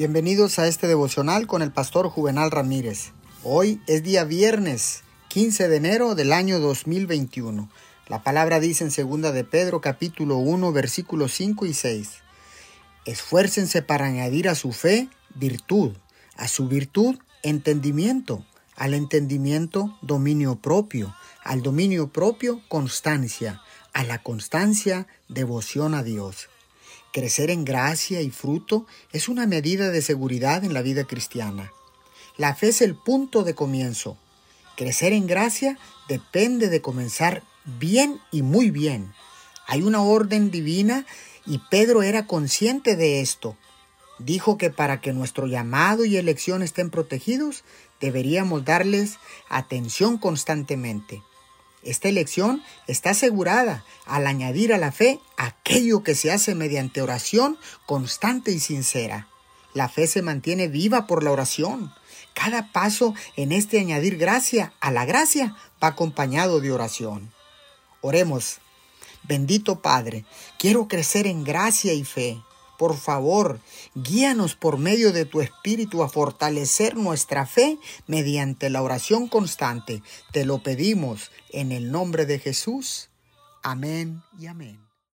Bienvenidos a este devocional con el pastor Juvenal Ramírez. Hoy es día viernes 15 de enero del año 2021. La palabra dice en segunda de Pedro capítulo 1 versículos 5 y 6. Esfuércense para añadir a su fe virtud, a su virtud entendimiento, al entendimiento dominio propio, al dominio propio constancia, a la constancia devoción a Dios. Crecer en gracia y fruto es una medida de seguridad en la vida cristiana. La fe es el punto de comienzo. Crecer en gracia depende de comenzar bien y muy bien. Hay una orden divina y Pedro era consciente de esto. Dijo que para que nuestro llamado y elección estén protegidos, deberíamos darles atención constantemente. Esta elección está asegurada al añadir a la fe aquello que se hace mediante oración constante y sincera. La fe se mantiene viva por la oración. Cada paso en este añadir gracia a la gracia va acompañado de oración. Oremos. Bendito Padre, quiero crecer en gracia y fe. Por favor, guíanos por medio de tu Espíritu a fortalecer nuestra fe mediante la oración constante. Te lo pedimos en el nombre de Jesús. Amén y amén.